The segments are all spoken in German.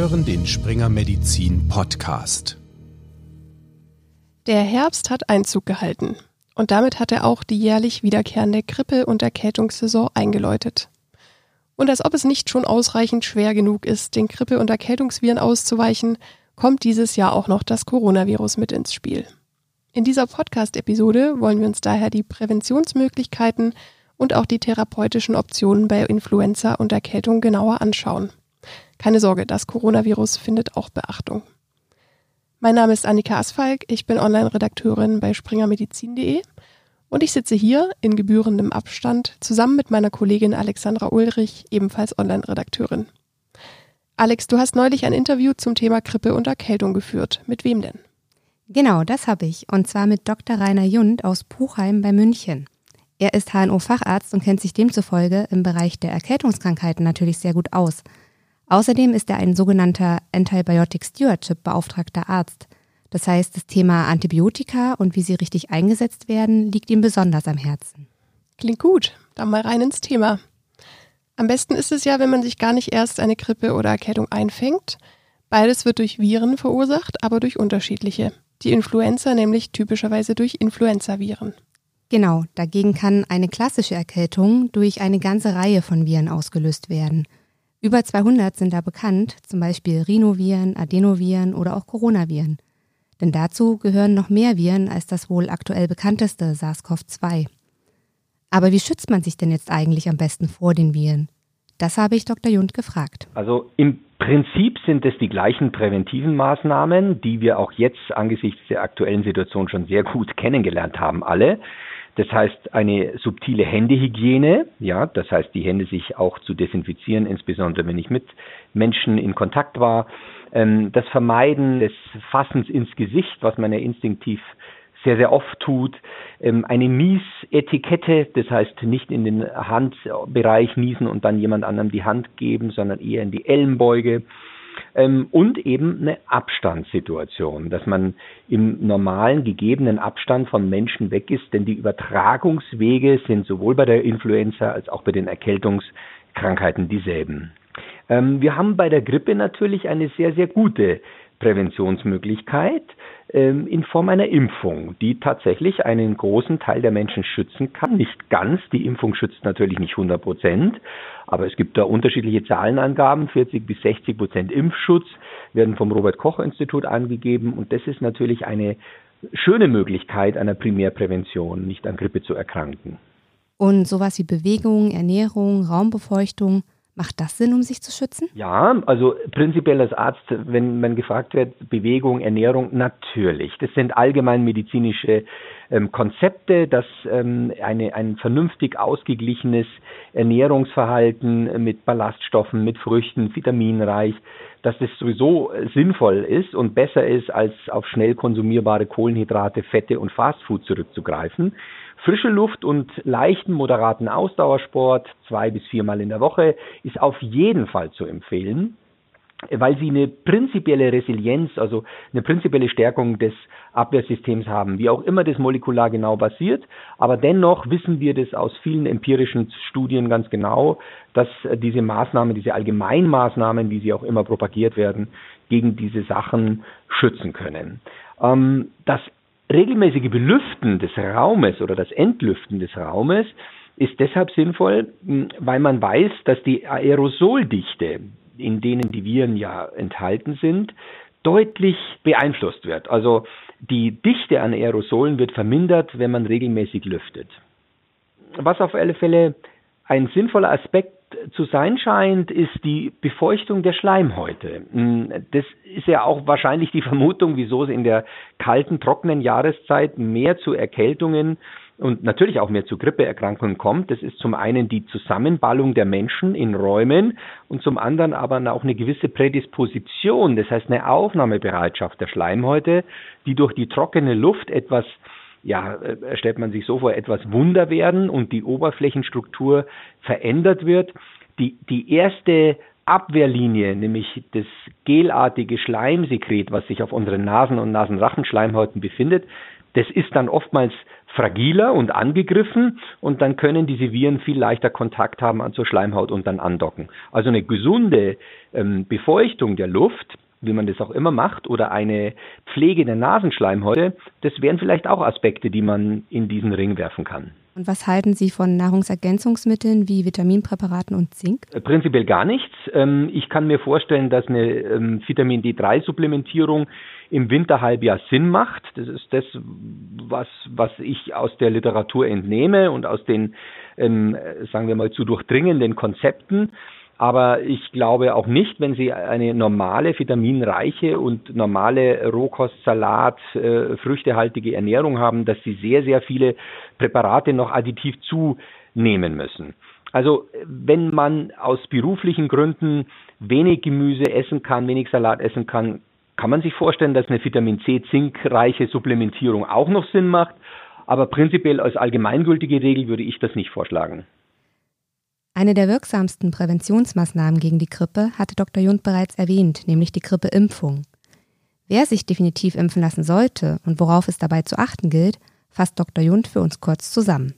hören den Springer Medizin Podcast. Der Herbst hat Einzug gehalten und damit hat er auch die jährlich wiederkehrende Grippe- und Erkältungssaison eingeläutet. Und als ob es nicht schon ausreichend schwer genug ist, den Grippe- und Erkältungsviren auszuweichen, kommt dieses Jahr auch noch das Coronavirus mit ins Spiel. In dieser Podcast-Episode wollen wir uns daher die Präventionsmöglichkeiten und auch die therapeutischen Optionen bei Influenza und Erkältung genauer anschauen. Keine Sorge, das Coronavirus findet auch Beachtung. Mein Name ist Annika Asfalk, ich bin Online-Redakteurin bei springermedizin.de und ich sitze hier in gebührendem Abstand zusammen mit meiner Kollegin Alexandra Ulrich, ebenfalls Online-Redakteurin. Alex, du hast neulich ein Interview zum Thema Grippe und Erkältung geführt. Mit wem denn? Genau, das habe ich. Und zwar mit Dr. Rainer Jund aus Puchheim bei München. Er ist HNO-Facharzt und kennt sich demzufolge im Bereich der Erkältungskrankheiten natürlich sehr gut aus. Außerdem ist er ein sogenannter Antibiotic Stewardship beauftragter Arzt. Das heißt, das Thema Antibiotika und wie sie richtig eingesetzt werden, liegt ihm besonders am Herzen. Klingt gut. Dann mal rein ins Thema. Am besten ist es ja, wenn man sich gar nicht erst eine Grippe oder Erkältung einfängt. Beides wird durch Viren verursacht, aber durch unterschiedliche. Die Influenza nämlich typischerweise durch Influenzaviren. Genau, dagegen kann eine klassische Erkältung durch eine ganze Reihe von Viren ausgelöst werden – über 200 sind da bekannt, zum Beispiel Rhinoviren, Adenoviren oder auch Coronaviren. Denn dazu gehören noch mehr Viren als das wohl aktuell bekannteste SARS-CoV-2. Aber wie schützt man sich denn jetzt eigentlich am besten vor den Viren? Das habe ich Dr. Jund gefragt. Also im Prinzip sind es die gleichen präventiven Maßnahmen, die wir auch jetzt angesichts der aktuellen Situation schon sehr gut kennengelernt haben, alle. Das heißt, eine subtile Händehygiene, ja, das heißt, die Hände sich auch zu desinfizieren, insbesondere wenn ich mit Menschen in Kontakt war. Ähm, das Vermeiden des Fassens ins Gesicht, was man ja instinktiv sehr, sehr oft tut. Ähm, eine Niesetikette, das heißt nicht in den Handbereich niesen und dann jemand anderem die Hand geben, sondern eher in die Ellenbeuge ähm, und eben eine Abstandssituation, dass man im normalen gegebenen Abstand von Menschen weg ist, denn die Übertragungswege sind sowohl bei der Influenza als auch bei den Erkältungskrankheiten dieselben. Ähm, wir haben bei der Grippe natürlich eine sehr, sehr gute Präventionsmöglichkeit ähm, in Form einer Impfung, die tatsächlich einen großen Teil der Menschen schützen kann. Nicht ganz, die Impfung schützt natürlich nicht 100 Prozent, aber es gibt da unterschiedliche Zahlenangaben. 40 bis 60 Prozent Impfschutz werden vom Robert Koch Institut angegeben und das ist natürlich eine schöne Möglichkeit einer Primärprävention, nicht an Grippe zu erkranken. Und sowas wie Bewegung, Ernährung, Raumbefeuchtung, Macht das Sinn, um sich zu schützen? Ja, also prinzipiell als Arzt, wenn man gefragt wird, Bewegung, Ernährung, natürlich. Das sind allgemein medizinische ähm, Konzepte, dass ähm, eine, ein vernünftig ausgeglichenes Ernährungsverhalten mit Ballaststoffen, mit Früchten, vitaminreich, dass das sowieso sinnvoll ist und besser ist, als auf schnell konsumierbare Kohlenhydrate, Fette und Fastfood zurückzugreifen. Frische Luft und leichten, moderaten Ausdauersport zwei bis viermal in der Woche ist auf jeden Fall zu empfehlen, weil sie eine prinzipielle Resilienz, also eine prinzipielle Stärkung des Abwehrsystems haben, wie auch immer das molekular genau basiert. Aber dennoch wissen wir das aus vielen empirischen Studien ganz genau, dass diese Maßnahmen, diese Allgemeinmaßnahmen, wie sie auch immer propagiert werden, gegen diese Sachen schützen können. Ähm, das regelmäßige Belüften des Raumes oder das Entlüften des Raumes ist deshalb sinnvoll, hm, weil man weiß, dass die Aerosoldichte, in denen die Viren ja enthalten sind, deutlich beeinflusst wird. Also die Dichte an Aerosolen wird vermindert, wenn man regelmäßig lüftet. Was auf alle Fälle ein sinnvoller Aspekt zu sein scheint, ist die Befeuchtung der Schleimhäute. Hm, das ist ja auch wahrscheinlich die Vermutung, wieso es in der kalten, trockenen Jahreszeit mehr zu Erkältungen und natürlich auch mehr zu Grippeerkrankungen kommt. Das ist zum einen die Zusammenballung der Menschen in Räumen und zum anderen aber auch eine gewisse Prädisposition, das heißt eine Aufnahmebereitschaft der Schleimhäute, die durch die trockene Luft etwas ja, äh, stellt man sich so vor, etwas Wunder werden und die Oberflächenstruktur verändert wird. Die, die erste Abwehrlinie, nämlich das gelartige Schleimsekret, was sich auf unseren Nasen- und Nasenrachenschleimhäuten befindet, das ist dann oftmals fragiler und angegriffen und dann können diese Viren viel leichter Kontakt haben zur Schleimhaut und dann andocken. Also eine gesunde ähm, Befeuchtung der Luft wie man das auch immer macht, oder eine Pflege der Nasenschleimhäute, das wären vielleicht auch Aspekte, die man in diesen Ring werfen kann. Und was halten Sie von Nahrungsergänzungsmitteln wie Vitaminpräparaten und Zink? Äh, prinzipiell gar nichts. Ähm, ich kann mir vorstellen, dass eine ähm, Vitamin D3-Supplementierung im Winterhalbjahr Sinn macht. Das ist das, was, was ich aus der Literatur entnehme und aus den, ähm, sagen wir mal, zu durchdringenden Konzepten. Aber ich glaube auch nicht, wenn Sie eine normale, vitaminreiche und normale Rohkostsalat, äh, früchtehaltige Ernährung haben, dass Sie sehr, sehr viele Präparate noch additiv zunehmen müssen. Also wenn man aus beruflichen Gründen wenig Gemüse essen kann, wenig Salat essen kann, kann man sich vorstellen, dass eine Vitamin C zinkreiche Supplementierung auch noch Sinn macht. Aber prinzipiell als allgemeingültige Regel würde ich das nicht vorschlagen. Eine der wirksamsten Präventionsmaßnahmen gegen die Grippe hatte Dr. Jund bereits erwähnt, nämlich die Grippeimpfung. Wer sich definitiv impfen lassen sollte und worauf es dabei zu achten gilt, fasst Dr. Jund für uns kurz zusammen.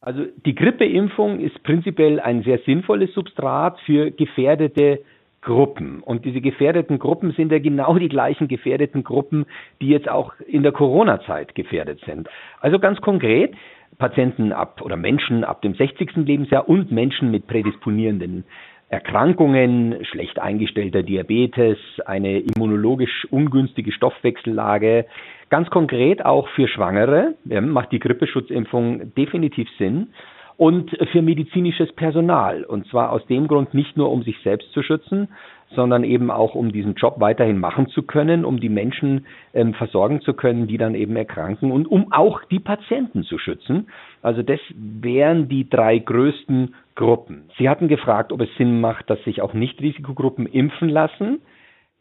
Also die Grippeimpfung ist prinzipiell ein sehr sinnvolles Substrat für gefährdete Gruppen. Und diese gefährdeten Gruppen sind ja genau die gleichen gefährdeten Gruppen, die jetzt auch in der Corona-Zeit gefährdet sind. Also ganz konkret, Patienten ab oder Menschen ab dem 60. Lebensjahr und Menschen mit prädisponierenden Erkrankungen, schlecht eingestellter Diabetes, eine immunologisch ungünstige Stoffwechsellage. Ganz konkret auch für Schwangere macht die Grippeschutzimpfung definitiv Sinn und für medizinisches Personal. Und zwar aus dem Grund nicht nur, um sich selbst zu schützen, sondern eben auch, um diesen Job weiterhin machen zu können, um die Menschen ähm, versorgen zu können, die dann eben erkranken und um auch die Patienten zu schützen. Also das wären die drei größten Gruppen. Sie hatten gefragt, ob es Sinn macht, dass sich auch Nicht-Risikogruppen impfen lassen.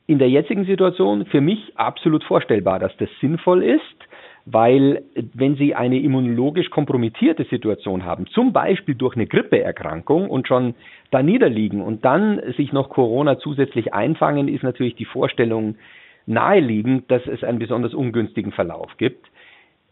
In der jetzigen Situation für mich absolut vorstellbar, dass das sinnvoll ist weil wenn Sie eine immunologisch kompromittierte Situation haben, zum Beispiel durch eine Grippeerkrankung und schon da niederliegen und dann sich noch Corona zusätzlich einfangen, ist natürlich die Vorstellung naheliegend, dass es einen besonders ungünstigen Verlauf gibt.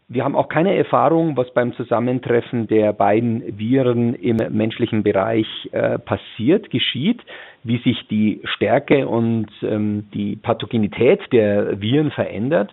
Wir haben auch keine Erfahrung, was beim Zusammentreffen der beiden Viren im menschlichen Bereich äh, passiert, geschieht, wie sich die Stärke und ähm, die Pathogenität der Viren verändert.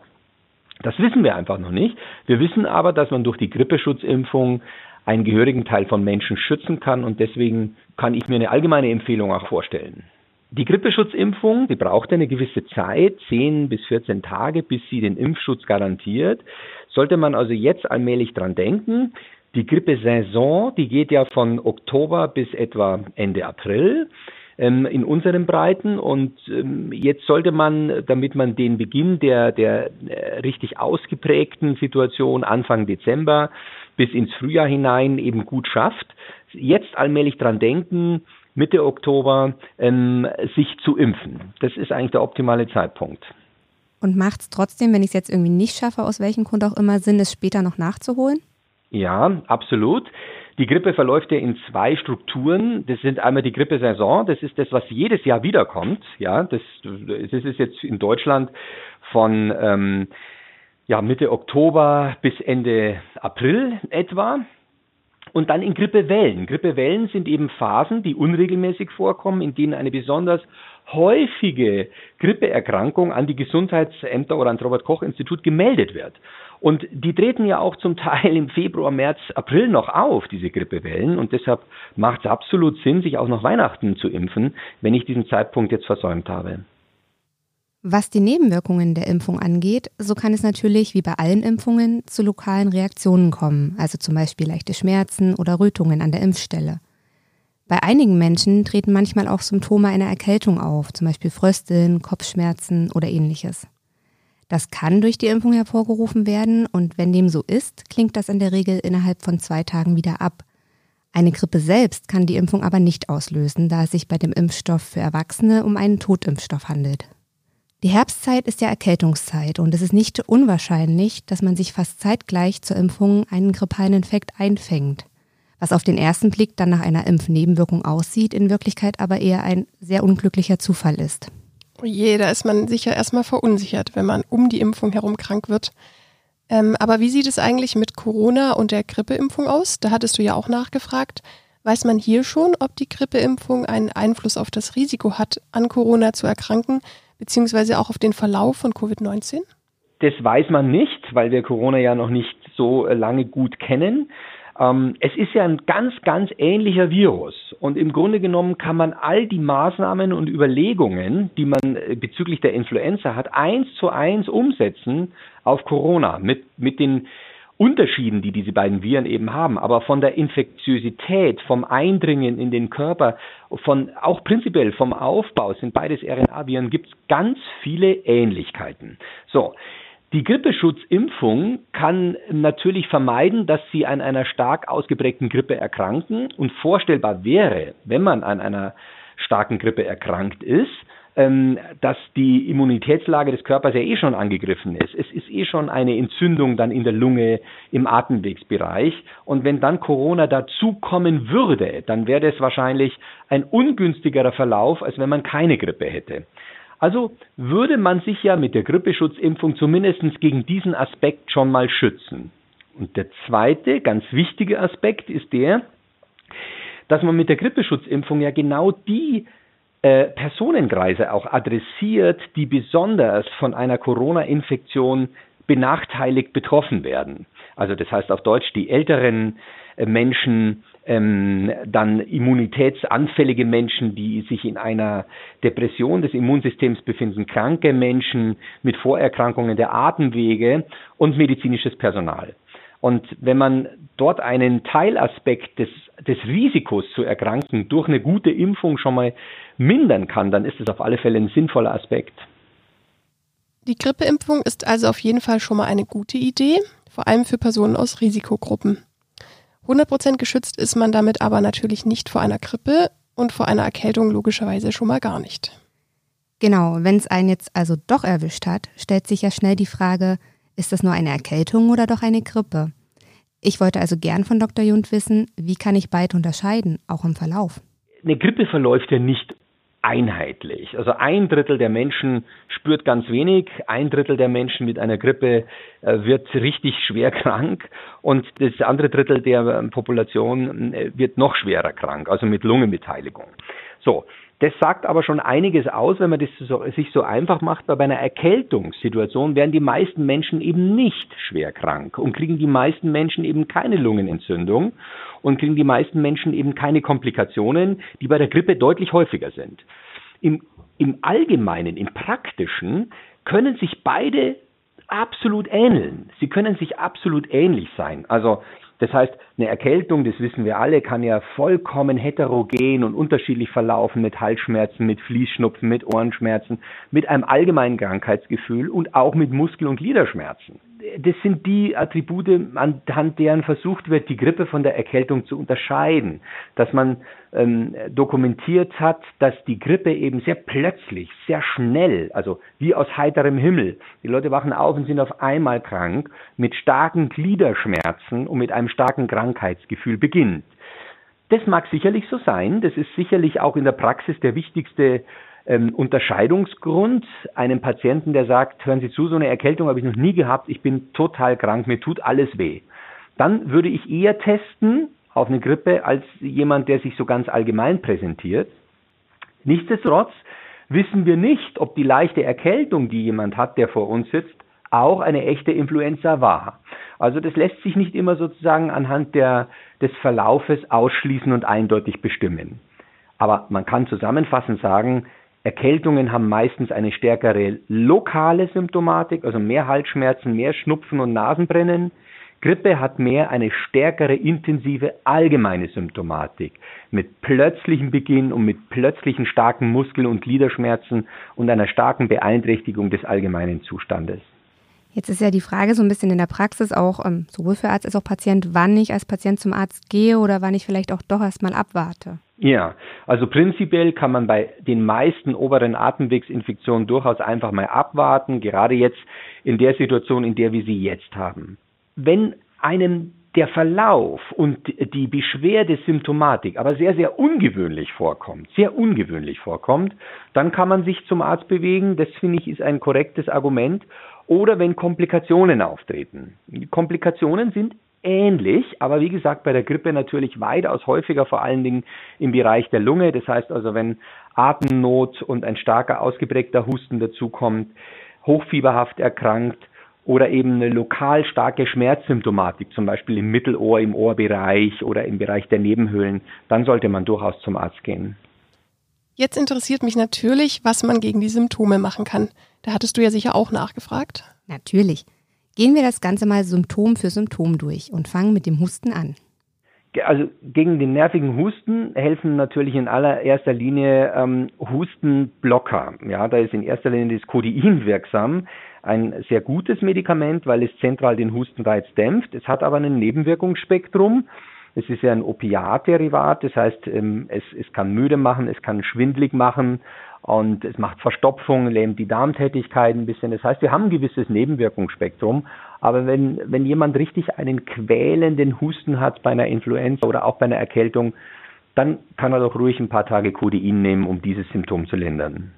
Das wissen wir einfach noch nicht. Wir wissen aber, dass man durch die Grippeschutzimpfung einen gehörigen Teil von Menschen schützen kann und deswegen kann ich mir eine allgemeine Empfehlung auch vorstellen. Die Grippeschutzimpfung, die braucht eine gewisse Zeit, 10 bis 14 Tage, bis sie den Impfschutz garantiert. Sollte man also jetzt allmählich dran denken. Die Grippesaison, die geht ja von Oktober bis etwa Ende April ähm, in unseren Breiten. Und ähm, jetzt sollte man, damit man den Beginn der, der äh, richtig ausgeprägten Situation Anfang Dezember bis ins Frühjahr hinein eben gut schafft, jetzt allmählich dran denken, Mitte Oktober ähm, sich zu impfen. Das ist eigentlich der optimale Zeitpunkt. Und macht es trotzdem, wenn ich es jetzt irgendwie nicht schaffe, aus welchem Grund auch immer, Sinn, es später noch nachzuholen? Ja, absolut. Die Grippe verläuft ja in zwei Strukturen. Das sind einmal die Grippesaison, das ist das, was jedes Jahr wiederkommt. Ja, das, das ist jetzt in Deutschland von ähm, ja, Mitte Oktober bis Ende April etwa. Und dann in Grippewellen. Grippewellen sind eben Phasen, die unregelmäßig vorkommen, in denen eine besonders häufige Grippeerkrankung an die Gesundheitsämter oder ans Robert Koch Institut gemeldet wird. Und die treten ja auch zum Teil im Februar, März, April noch auf, diese Grippewellen. Und deshalb macht es absolut Sinn, sich auch noch Weihnachten zu impfen, wenn ich diesen Zeitpunkt jetzt versäumt habe. Was die Nebenwirkungen der Impfung angeht, so kann es natürlich wie bei allen Impfungen zu lokalen Reaktionen kommen, also zum Beispiel leichte Schmerzen oder Rötungen an der Impfstelle. Bei einigen Menschen treten manchmal auch Symptome einer Erkältung auf, zum Beispiel Frösteln, Kopfschmerzen oder ähnliches. Das kann durch die Impfung hervorgerufen werden und wenn dem so ist, klingt das in der Regel innerhalb von zwei Tagen wieder ab. Eine Grippe selbst kann die Impfung aber nicht auslösen, da es sich bei dem Impfstoff für Erwachsene um einen Totimpfstoff handelt. Die Herbstzeit ist ja Erkältungszeit und es ist nicht unwahrscheinlich, dass man sich fast zeitgleich zur Impfung einen grippalen Infekt einfängt. Was auf den ersten Blick dann nach einer Impfnebenwirkung aussieht, in Wirklichkeit aber eher ein sehr unglücklicher Zufall ist. Je, da ist man sicher erstmal verunsichert, wenn man um die Impfung herum krank wird. Ähm, aber wie sieht es eigentlich mit Corona und der Grippeimpfung aus? Da hattest du ja auch nachgefragt. Weiß man hier schon, ob die Grippeimpfung einen Einfluss auf das Risiko hat, an Corona zu erkranken, beziehungsweise auch auf den Verlauf von Covid-19? Das weiß man nicht, weil wir Corona ja noch nicht so äh, lange gut kennen. Ähm, es ist ja ein ganz, ganz ähnlicher Virus. Und im Grunde genommen kann man all die Maßnahmen und Überlegungen, die man äh, bezüglich der Influenza hat, eins zu eins umsetzen auf Corona mit, mit den Unterschieden, die diese beiden Viren eben haben, aber von der Infektiosität, vom Eindringen in den Körper, von auch prinzipiell vom Aufbau sind beides RNA-Viren, gibt es ganz viele Ähnlichkeiten. So, die Grippeschutzimpfung kann natürlich vermeiden, dass Sie an einer stark ausgeprägten Grippe erkranken und vorstellbar wäre, wenn man an einer starken Grippe erkrankt ist, ähm, dass die Immunitätslage des Körpers ja eh schon angegriffen ist. Es ist eh schon eine Entzündung dann in der Lunge, im Atemwegsbereich. Und wenn dann Corona dazukommen würde, dann wäre das wahrscheinlich ein ungünstigerer Verlauf, als wenn man keine Grippe hätte. Also würde man sich ja mit der Grippeschutzimpfung zumindest gegen diesen Aspekt schon mal schützen. Und der zweite, ganz wichtige Aspekt ist der, dass man mit der Grippeschutzimpfung ja genau die äh, Personenkreise auch adressiert, die besonders von einer Corona-Infektion benachteiligt betroffen werden. Also das heißt auf Deutsch die älteren äh, Menschen, ähm, dann immunitätsanfällige Menschen, die sich in einer Depression des Immunsystems befinden, kranke Menschen mit Vorerkrankungen der Atemwege und medizinisches Personal. Und wenn man dort einen Teilaspekt des, des Risikos zu erkranken durch eine gute Impfung schon mal mindern kann, dann ist es auf alle Fälle ein sinnvoller Aspekt. Die Grippeimpfung ist also auf jeden Fall schon mal eine gute Idee, vor allem für Personen aus Risikogruppen. 100% geschützt ist man damit aber natürlich nicht vor einer Grippe und vor einer Erkältung logischerweise schon mal gar nicht. Genau, wenn es einen jetzt also doch erwischt hat, stellt sich ja schnell die Frage, ist das nur eine Erkältung oder doch eine Grippe? Ich wollte also gern von Dr. Jund wissen, wie kann ich beide unterscheiden, auch im Verlauf? Eine Grippe verläuft ja nicht einheitlich. Also ein Drittel der Menschen spürt ganz wenig, ein Drittel der Menschen mit einer Grippe äh, wird richtig schwer krank und das andere Drittel der Population äh, wird noch schwerer krank, also mit Lungenbeteiligung. So, das sagt aber schon einiges aus, wenn man das so, sich so einfach macht. Bei einer Erkältungssituation werden die meisten Menschen eben nicht schwer krank und kriegen die meisten Menschen eben keine Lungenentzündung und kriegen die meisten Menschen eben keine Komplikationen, die bei der Grippe deutlich häufiger sind. Im, im Allgemeinen, im Praktischen können sich beide absolut ähneln. Sie können sich absolut ähnlich sein. Also das heißt, eine Erkältung, das wissen wir alle, kann ja vollkommen heterogen und unterschiedlich verlaufen mit Halsschmerzen, mit Fließschnupfen, mit Ohrenschmerzen, mit einem allgemeinen Krankheitsgefühl und auch mit Muskel- und Gliederschmerzen das sind die Attribute, anhand deren versucht wird, die Grippe von der Erkältung zu unterscheiden. Dass man ähm, dokumentiert hat, dass die Grippe eben sehr plötzlich, sehr schnell, also wie aus heiterem Himmel, die Leute wachen auf und sind auf einmal krank, mit starken Gliederschmerzen und mit einem starken Krankheitsgefühl beginnt. Das mag sicherlich so sein, das ist sicherlich auch in der Praxis der wichtigste ähm, Unterscheidungsgrund einem Patienten, der sagt, hören Sie zu, so eine Erkältung habe ich noch nie gehabt, ich bin total krank, mir tut alles weh. Dann würde ich eher testen auf eine Grippe als jemand, der sich so ganz allgemein präsentiert. Nichtsdestotrotz wissen wir nicht, ob die leichte Erkältung, die jemand hat, der vor uns sitzt, auch eine echte Influenza war. Also das lässt sich nicht immer sozusagen anhand der, des Verlaufes ausschließen und eindeutig bestimmen. Aber man kann zusammenfassend sagen, Erkältungen haben meistens eine stärkere lokale Symptomatik, also mehr Halsschmerzen, mehr Schnupfen und Nasenbrennen. Grippe hat mehr eine stärkere intensive allgemeine Symptomatik mit plötzlichem Beginn und mit plötzlichen starken Muskel- und Gliederschmerzen und einer starken Beeinträchtigung des allgemeinen Zustandes. Jetzt ist ja die Frage so ein bisschen in der Praxis auch, ähm, sowohl für Arzt als auch Patient, wann ich als Patient zum Arzt gehe oder wann ich vielleicht auch doch erstmal abwarte. Ja, also prinzipiell kann man bei den meisten oberen Atemwegsinfektionen durchaus einfach mal abwarten, gerade jetzt in der Situation, in der wir sie jetzt haben. Wenn einem der Verlauf und die Beschwerdesymptomatik aber sehr, sehr ungewöhnlich vorkommt, sehr ungewöhnlich vorkommt, dann kann man sich zum Arzt bewegen. Das finde ich ist ein korrektes Argument. Oder wenn Komplikationen auftreten. Komplikationen sind ähnlich, aber wie gesagt, bei der Grippe natürlich weitaus häufiger, vor allen Dingen im Bereich der Lunge. Das heißt also, wenn Atemnot und ein starker ausgeprägter Husten dazukommt, hochfieberhaft erkrankt oder eben eine lokal starke Schmerzsymptomatik, zum Beispiel im Mittelohr, im Ohrbereich oder im Bereich der Nebenhöhlen, dann sollte man durchaus zum Arzt gehen. Jetzt interessiert mich natürlich, was man gegen die Symptome machen kann. Da hattest du ja sicher auch nachgefragt. Natürlich. Gehen wir das Ganze mal Symptom für Symptom durch und fangen mit dem Husten an. Also gegen den nervigen Husten helfen natürlich in allererster Linie ähm, Hustenblocker. Ja, da ist in erster Linie das Codein wirksam, ein sehr gutes Medikament, weil es zentral den Hustenreiz dämpft. Es hat aber ein Nebenwirkungsspektrum. Es ist ja ein Opiatderivat, das heißt, ähm, es, es kann müde machen, es kann schwindlig machen und es macht Verstopfung, lähmt die Darmtätigkeit ein bisschen. Das heißt, wir haben ein gewisses Nebenwirkungsspektrum, aber wenn, wenn jemand richtig einen quälenden Husten hat bei einer Influenza oder auch bei einer Erkältung, dann kann er doch ruhig ein paar Tage Codein nehmen, um dieses Symptom zu lindern.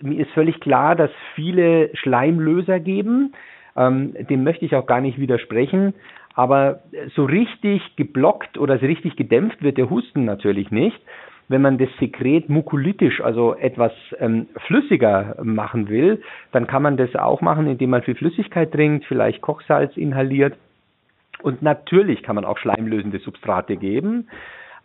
Mir ist völlig klar, dass viele Schleimlöser geben. Ähm, dem möchte ich auch gar nicht widersprechen. Aber so richtig geblockt oder so richtig gedämpft wird der Husten natürlich nicht. Wenn man das Sekret mukolytisch, also etwas ähm, flüssiger machen will, dann kann man das auch machen, indem man viel Flüssigkeit trinkt, vielleicht Kochsalz inhaliert. Und natürlich kann man auch schleimlösende Substrate geben.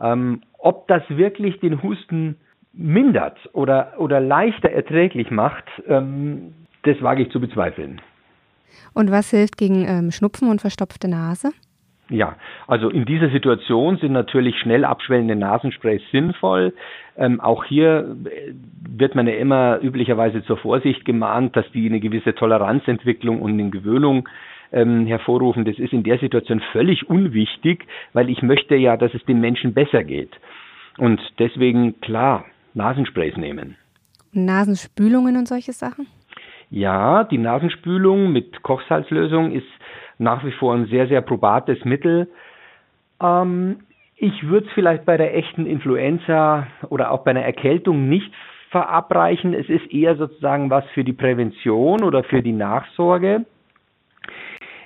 Ähm, ob das wirklich den Husten mindert oder, oder leichter erträglich macht, ähm, das wage ich zu bezweifeln. Und was hilft gegen ähm, Schnupfen und verstopfte Nase? Ja, also in dieser Situation sind natürlich schnell abschwellende Nasensprays sinnvoll. Ähm, auch hier äh, wird man ja immer üblicherweise zur Vorsicht gemahnt, dass die eine gewisse Toleranzentwicklung und eine Gewöhnung ähm, hervorrufen. Das ist in der Situation völlig unwichtig, weil ich möchte ja, dass es dem Menschen besser geht. Und deswegen klar, Nasensprays nehmen. Nasenspülungen und solche Sachen? Ja, die Nasenspülung mit Kochsalzlösung ist nach wie vor ein sehr, sehr probates Mittel. Ähm, ich würde es vielleicht bei der echten Influenza oder auch bei einer Erkältung nicht verabreichen. Es ist eher sozusagen was für die Prävention oder für die Nachsorge.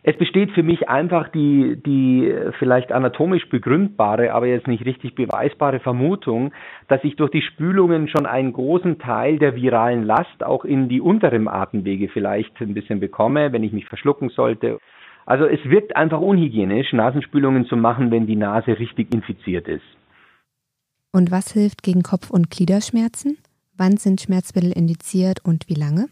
Es besteht für mich einfach die, die vielleicht anatomisch begründbare, aber jetzt nicht richtig beweisbare Vermutung, dass ich durch die Spülungen schon einen großen Teil der viralen Last auch in die unteren Atemwege vielleicht ein bisschen bekomme, wenn ich mich verschlucken sollte. Also es wirkt einfach unhygienisch, Nasenspülungen zu machen, wenn die Nase richtig infiziert ist. Und was hilft gegen Kopf- und Gliederschmerzen? Wann sind Schmerzmittel indiziert und wie lange?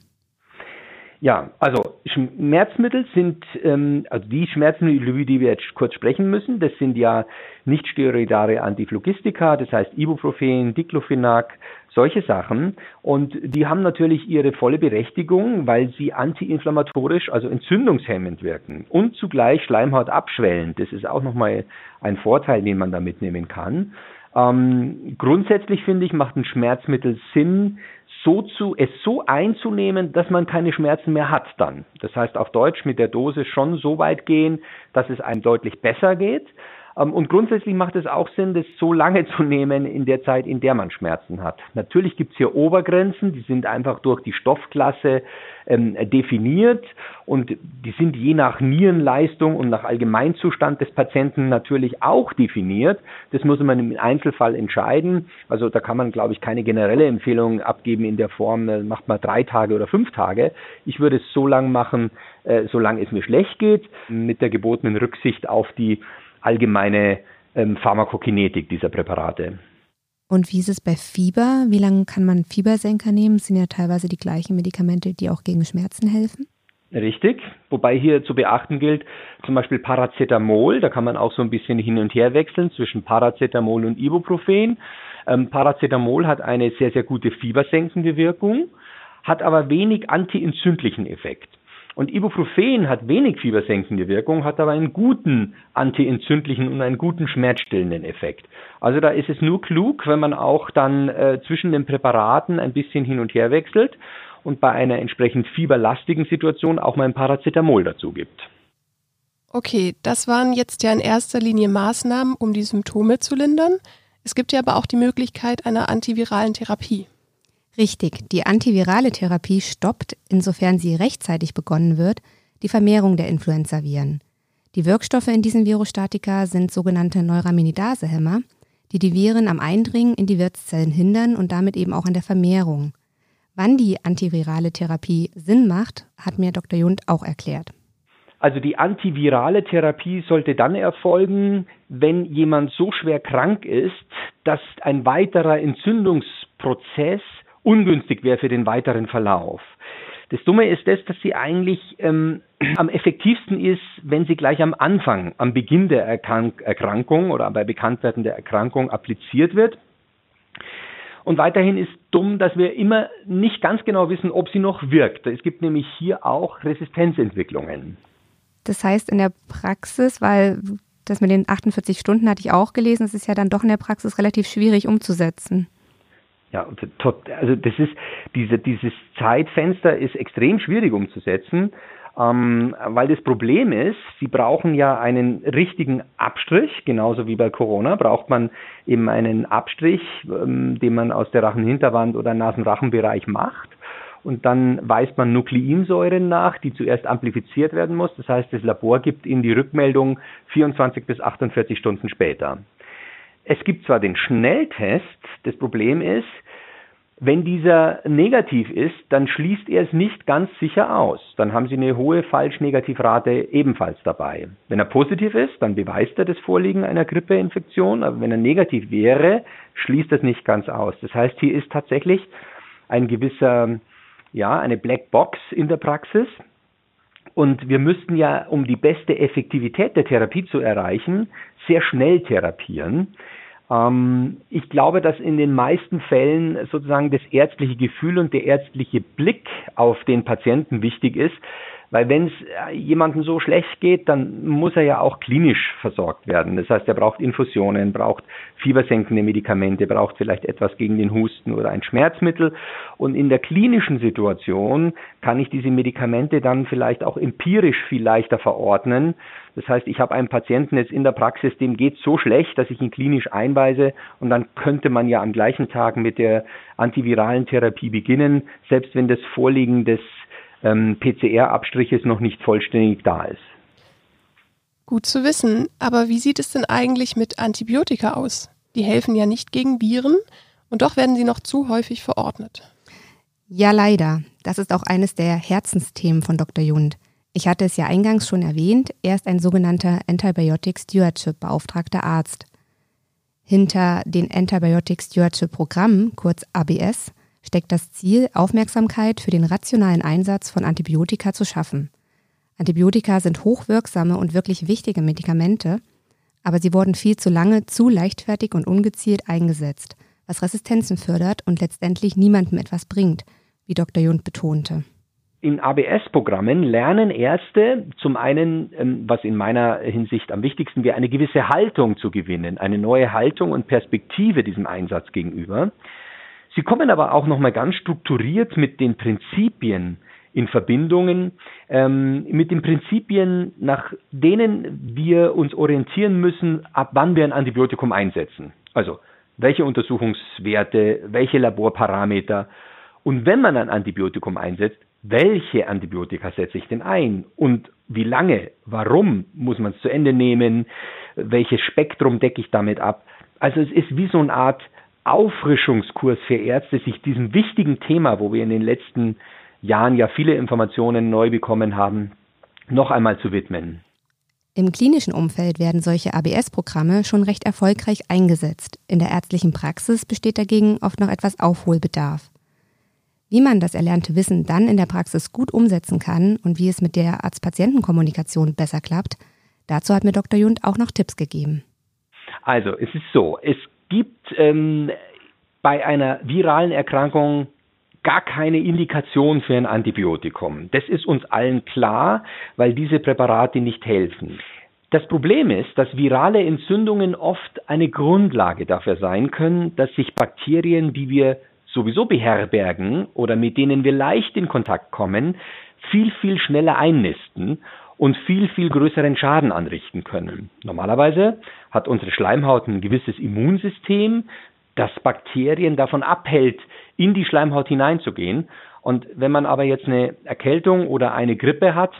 Ja, also Schmerzmittel sind, ähm, also die Schmerzmittel, über die wir jetzt kurz sprechen müssen, das sind ja nicht steroidale Antiphlogistika, das heißt Ibuprofen, Diclofenac, solche Sachen. Und die haben natürlich ihre volle Berechtigung, weil sie antiinflammatorisch, also entzündungshemmend wirken und zugleich Schleimhaut abschwellen. Das ist auch nochmal ein Vorteil, den man da mitnehmen kann. Ähm, grundsätzlich finde ich, macht ein Schmerzmittel Sinn, so zu, es so einzunehmen, dass man keine Schmerzen mehr hat dann. Das heißt auf Deutsch mit der Dose schon so weit gehen, dass es einem deutlich besser geht. Ähm, und grundsätzlich macht es auch Sinn, das so lange zu nehmen in der Zeit, in der man Schmerzen hat. Natürlich gibt es hier Obergrenzen, die sind einfach durch die Stoffklasse ähm, definiert und die sind je nach Nierenleistung und nach Allgemeinzustand des Patienten natürlich auch definiert. Das muss man im Einzelfall entscheiden. Also da kann man, glaube ich, keine generelle Empfehlung abgeben in der Form, äh, macht man drei Tage oder fünf Tage. Ich würde es so lang machen, äh, solange es mir schlecht geht, mit der gebotenen Rücksicht auf die allgemeine ähm, Pharmakokinetik dieser Präparate. Und wie ist es bei Fieber? Wie lange kann man Fiebersenker nehmen? Das sind ja teilweise die gleichen Medikamente, die auch gegen Schmerzen helfen. Richtig, wobei hier zu beachten gilt, zum Beispiel Paracetamol, da kann man auch so ein bisschen hin und her wechseln zwischen Paracetamol und Ibuprofen. Ähm, Paracetamol hat eine sehr, sehr gute fiebersenkende Wirkung, hat aber wenig antientzündlichen Effekt. Und Ibuprofen hat wenig fiebersenkende Wirkung, hat aber einen guten antientzündlichen und einen guten schmerzstillenden Effekt. Also da ist es nur klug, wenn man auch dann äh, zwischen den Präparaten ein bisschen hin und her wechselt und bei einer entsprechend fieberlastigen Situation auch mal ein Paracetamol dazu gibt. Okay, das waren jetzt ja in erster Linie Maßnahmen, um die Symptome zu lindern. Es gibt ja aber auch die Möglichkeit einer antiviralen Therapie. Richtig, die antivirale Therapie stoppt, insofern sie rechtzeitig begonnen wird, die Vermehrung der Influenzaviren. Die Wirkstoffe in diesen Virostatika sind sogenannte Neuraminidasehämmer, die die Viren am Eindringen in die Wirtszellen hindern und damit eben auch an der Vermehrung. Wann die antivirale Therapie Sinn macht, hat mir Dr. Jund auch erklärt. Also die antivirale Therapie sollte dann erfolgen, wenn jemand so schwer krank ist, dass ein weiterer Entzündungsprozess ungünstig wäre für den weiteren Verlauf. Das Dumme ist das, dass sie eigentlich ähm, am effektivsten ist, wenn sie gleich am Anfang, am Beginn der Erkrank Erkrankung oder bei Bekanntwerden der Erkrankung appliziert wird. Und weiterhin ist dumm, dass wir immer nicht ganz genau wissen, ob sie noch wirkt. Es gibt nämlich hier auch Resistenzentwicklungen. Das heißt in der Praxis, weil das mit den 48 Stunden hatte ich auch gelesen, es ist ja dann doch in der Praxis relativ schwierig umzusetzen. Ja, also das ist diese, dieses Zeitfenster ist extrem schwierig umzusetzen, ähm, weil das Problem ist, Sie brauchen ja einen richtigen Abstrich, genauso wie bei Corona braucht man eben einen Abstrich, ähm, den man aus der Rachenhinterwand oder Nasenrachenbereich macht. Und dann weist man Nukleinsäuren nach, die zuerst amplifiziert werden muss. Das heißt, das Labor gibt Ihnen die Rückmeldung 24 bis 48 Stunden später. Es gibt zwar den Schnelltest, das Problem ist, wenn dieser negativ ist, dann schließt er es nicht ganz sicher aus. Dann haben Sie eine hohe Falsch-Negativ-Rate ebenfalls dabei. Wenn er positiv ist, dann beweist er das Vorliegen einer Grippeinfektion, aber wenn er negativ wäre, schließt das nicht ganz aus. Das heißt, hier ist tatsächlich ein gewisser, ja, eine Black Box in der Praxis. Und wir müssten ja, um die beste Effektivität der Therapie zu erreichen, sehr schnell therapieren. Ähm, ich glaube, dass in den meisten Fällen sozusagen das ärztliche Gefühl und der ärztliche Blick auf den Patienten wichtig ist, weil wenn es äh, jemandem so schlecht geht, dann muss er ja auch klinisch versorgt werden. Das heißt, er braucht Infusionen, braucht fiebersenkende Medikamente, braucht vielleicht etwas gegen den Husten oder ein Schmerzmittel. Und in der klinischen Situation kann ich diese Medikamente dann vielleicht auch empirisch viel leichter verordnen. Das heißt, ich habe einen Patienten jetzt in der Praxis, dem geht so schlecht, dass ich ihn klinisch einweise und dann könnte man ja am gleichen Tag mit der antiviralen Therapie beginnen, selbst wenn das Vorliegen des ähm, PCR-Abstriches noch nicht vollständig da ist. Gut zu wissen, aber wie sieht es denn eigentlich mit Antibiotika aus? Die helfen ja nicht gegen Viren und doch werden sie noch zu häufig verordnet. Ja, leider. Das ist auch eines der Herzensthemen von Dr. Jund. Ich hatte es ja eingangs schon erwähnt, er ist ein sogenannter Antibiotic Stewardship Beauftragter Arzt. Hinter den Antibiotic Stewardship Programmen, kurz ABS, steckt das Ziel, Aufmerksamkeit für den rationalen Einsatz von Antibiotika zu schaffen. Antibiotika sind hochwirksame und wirklich wichtige Medikamente, aber sie wurden viel zu lange zu leichtfertig und ungezielt eingesetzt, was Resistenzen fördert und letztendlich niemandem etwas bringt, wie Dr. Jund betonte. In ABS-Programmen lernen Ärzte zum einen, ähm, was in meiner Hinsicht am wichtigsten wäre, eine gewisse Haltung zu gewinnen, eine neue Haltung und Perspektive diesem Einsatz gegenüber. Sie kommen aber auch nochmal ganz strukturiert mit den Prinzipien in Verbindungen, ähm, mit den Prinzipien, nach denen wir uns orientieren müssen, ab wann wir ein Antibiotikum einsetzen. Also welche Untersuchungswerte, welche Laborparameter und wenn man ein Antibiotikum einsetzt, welche Antibiotika setze ich denn ein und wie lange, warum muss man es zu Ende nehmen, welches Spektrum decke ich damit ab. Also es ist wie so eine Art Auffrischungskurs für Ärzte, sich diesem wichtigen Thema, wo wir in den letzten Jahren ja viele Informationen neu bekommen haben, noch einmal zu widmen. Im klinischen Umfeld werden solche ABS-Programme schon recht erfolgreich eingesetzt. In der ärztlichen Praxis besteht dagegen oft noch etwas Aufholbedarf. Wie man das erlernte Wissen dann in der Praxis gut umsetzen kann und wie es mit der Arzt-Patienten-Kommunikation besser klappt, dazu hat mir Dr. Jund auch noch Tipps gegeben. Also, es ist so, es gibt ähm, bei einer viralen Erkrankung gar keine Indikation für ein Antibiotikum. Das ist uns allen klar, weil diese Präparate nicht helfen. Das Problem ist, dass virale Entzündungen oft eine Grundlage dafür sein können, dass sich Bakterien, die wir sowieso beherbergen oder mit denen wir leicht in Kontakt kommen, viel, viel schneller einnisten und viel, viel größeren Schaden anrichten können. Normalerweise hat unsere Schleimhaut ein gewisses Immunsystem, das Bakterien davon abhält, in die Schleimhaut hineinzugehen. Und wenn man aber jetzt eine Erkältung oder eine Grippe hat,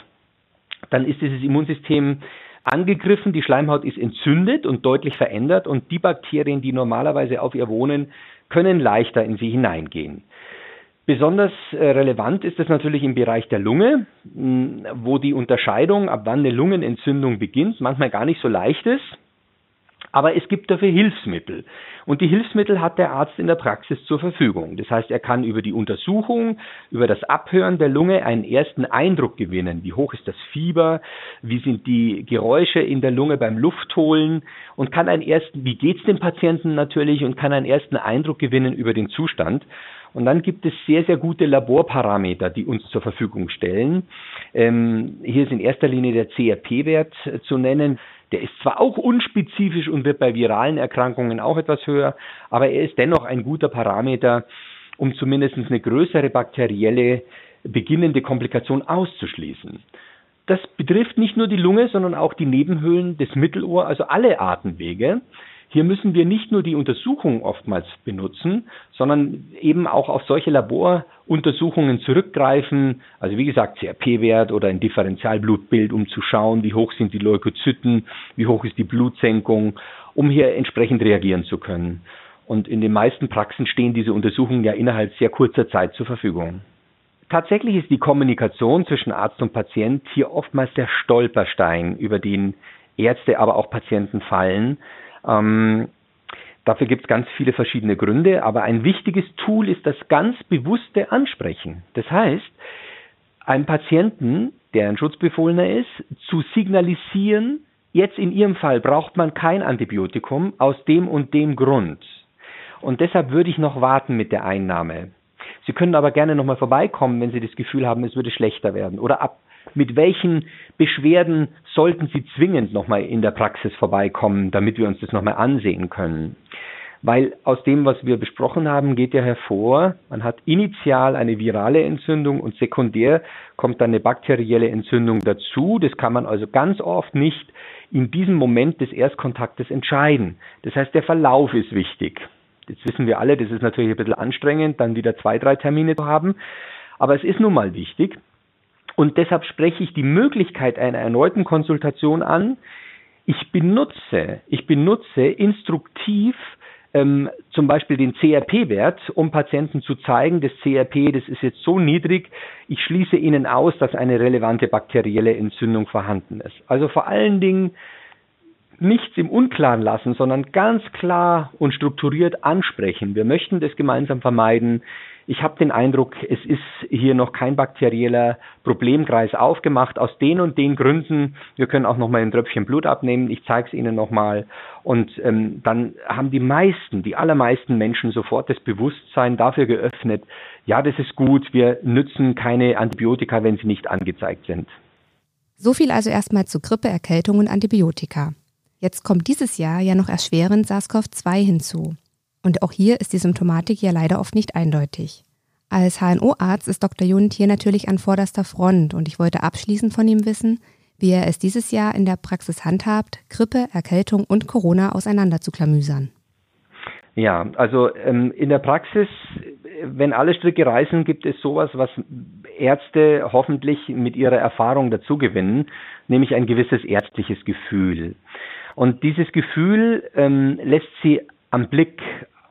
dann ist dieses Immunsystem angegriffen, die Schleimhaut ist entzündet und deutlich verändert und die Bakterien, die normalerweise auf ihr wohnen, können leichter in sie hineingehen. Besonders äh, relevant ist es natürlich im Bereich der Lunge, wo die Unterscheidung, ab wann eine Lungenentzündung beginnt, manchmal gar nicht so leicht ist. Aber es gibt dafür Hilfsmittel. Und die Hilfsmittel hat der Arzt in der Praxis zur Verfügung. Das heißt, er kann über die Untersuchung, über das Abhören der Lunge einen ersten Eindruck gewinnen. Wie hoch ist das Fieber? Wie sind die Geräusche in der Lunge beim Luftholen? Und kann einen ersten, wie geht's dem Patienten natürlich? Und kann einen ersten Eindruck gewinnen über den Zustand. Und dann gibt es sehr, sehr gute Laborparameter, die uns zur Verfügung stellen. Ähm, hier ist in erster Linie der CRP-Wert zu nennen. Der ist zwar auch unspezifisch und wird bei viralen Erkrankungen auch etwas höher, aber er ist dennoch ein guter Parameter, um zumindest eine größere bakterielle beginnende Komplikation auszuschließen. Das betrifft nicht nur die Lunge, sondern auch die Nebenhöhlen des Mittelohr, also alle Atemwege. Hier müssen wir nicht nur die Untersuchung oftmals benutzen, sondern eben auch auf solche Laboruntersuchungen zurückgreifen. Also wie gesagt, CRP-Wert oder ein Differentialblutbild, um zu schauen, wie hoch sind die Leukozyten, wie hoch ist die Blutsenkung, um hier entsprechend reagieren zu können. Und in den meisten Praxen stehen diese Untersuchungen ja innerhalb sehr kurzer Zeit zur Verfügung. Tatsächlich ist die Kommunikation zwischen Arzt und Patient hier oftmals der Stolperstein, über den Ärzte, aber auch Patienten fallen. Ähm, dafür gibt es ganz viele verschiedene Gründe, aber ein wichtiges Tool ist das ganz bewusste Ansprechen. Das heißt, einem Patienten, der ein Schutzbefohlener ist, zu signalisieren, jetzt in Ihrem Fall braucht man kein Antibiotikum aus dem und dem Grund. Und deshalb würde ich noch warten mit der Einnahme. Sie können aber gerne nochmal vorbeikommen, wenn Sie das Gefühl haben, es würde schlechter werden. Oder ab mit welchen Beschwerden sollten Sie zwingend nochmal in der Praxis vorbeikommen, damit wir uns das nochmal ansehen können? Weil aus dem, was wir besprochen haben, geht ja hervor, man hat initial eine virale Entzündung und sekundär kommt dann eine bakterielle Entzündung dazu. Das kann man also ganz oft nicht in diesem Moment des Erstkontaktes entscheiden. Das heißt, der Verlauf ist wichtig. Jetzt wissen wir alle, das ist natürlich ein bisschen anstrengend, dann wieder zwei, drei Termine zu haben. Aber es ist nun mal wichtig. Und deshalb spreche ich die Möglichkeit einer erneuten Konsultation an. Ich benutze, ich benutze instruktiv ähm, zum Beispiel den CRP-Wert, um Patienten zu zeigen, das CRP, das ist jetzt so niedrig, ich schließe Ihnen aus, dass eine relevante bakterielle Entzündung vorhanden ist. Also vor allen Dingen nichts im Unklaren lassen, sondern ganz klar und strukturiert ansprechen. Wir möchten das gemeinsam vermeiden. Ich habe den Eindruck, es ist hier noch kein bakterieller Problemkreis aufgemacht. Aus den und den Gründen, wir können auch noch mal ein Tröpfchen Blut abnehmen, ich zeige es Ihnen nochmal. Und ähm, dann haben die meisten, die allermeisten Menschen sofort das Bewusstsein dafür geöffnet, ja, das ist gut, wir nützen keine Antibiotika, wenn sie nicht angezeigt sind. So viel also erstmal zu Grippe, Erkältung und Antibiotika. Jetzt kommt dieses Jahr ja noch erschwerend SARS-CoV-2 hinzu. Und auch hier ist die Symptomatik ja leider oft nicht eindeutig. Als HNO-Arzt ist Dr. Jund hier natürlich an vorderster Front und ich wollte abschließend von ihm wissen, wie er es dieses Jahr in der Praxis handhabt, Grippe, Erkältung und Corona auseinander zu klamüsern. Ja, also ähm, in der Praxis, wenn alle Stricke reißen, gibt es sowas, was Ärzte hoffentlich mit ihrer Erfahrung dazu gewinnen, nämlich ein gewisses ärztliches Gefühl. Und dieses Gefühl ähm, lässt sie am Blick,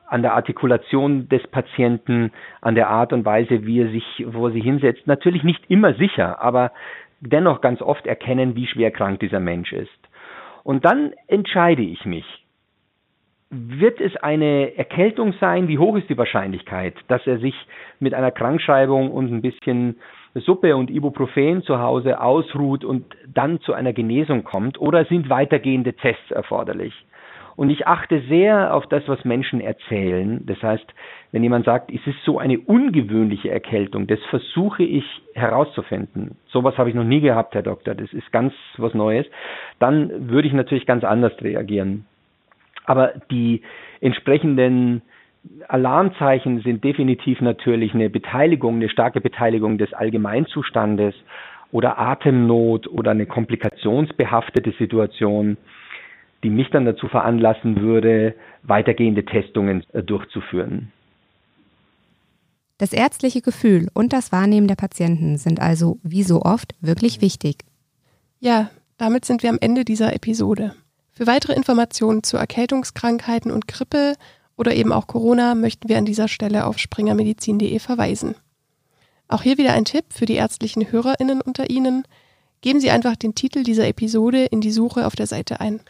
an der Artikulation des Patienten, an der Art und Weise, wie er sich, wo er sich hinsetzt, natürlich nicht immer sicher, aber dennoch ganz oft erkennen, wie schwer krank dieser Mensch ist. Und dann entscheide ich mich. Wird es eine Erkältung sein? Wie hoch ist die Wahrscheinlichkeit, dass er sich mit einer Krankschreibung und ein bisschen Suppe und Ibuprofen zu Hause ausruht und dann zu einer Genesung kommt? Oder sind weitergehende Tests erforderlich? Und ich achte sehr auf das, was Menschen erzählen. Das heißt, wenn jemand sagt, es ist so eine ungewöhnliche Erkältung, das versuche ich herauszufinden. Sowas habe ich noch nie gehabt, Herr Doktor. Das ist ganz was Neues. Dann würde ich natürlich ganz anders reagieren. Aber die entsprechenden Alarmzeichen sind definitiv natürlich eine Beteiligung, eine starke Beteiligung des Allgemeinzustandes oder Atemnot oder eine komplikationsbehaftete Situation die mich dann dazu veranlassen würde, weitergehende Testungen äh, durchzuführen. Das ärztliche Gefühl und das Wahrnehmen der Patienten sind also, wie so oft, wirklich wichtig. Ja, damit sind wir am Ende dieser Episode. Für weitere Informationen zu Erkältungskrankheiten und Grippe oder eben auch Corona möchten wir an dieser Stelle auf springermedizin.de verweisen. Auch hier wieder ein Tipp für die ärztlichen HörerInnen unter Ihnen. Geben Sie einfach den Titel dieser Episode in die Suche auf der Seite ein.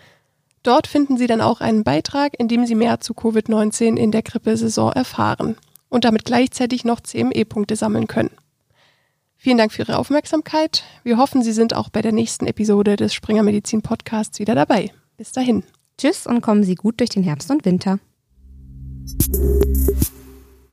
Dort finden Sie dann auch einen Beitrag, in dem Sie mehr zu Covid-19 in der Grippesaison erfahren und damit gleichzeitig noch CME-Punkte sammeln können. Vielen Dank für Ihre Aufmerksamkeit. Wir hoffen, Sie sind auch bei der nächsten Episode des Springer Medizin Podcasts wieder dabei. Bis dahin. Tschüss und kommen Sie gut durch den Herbst und Winter.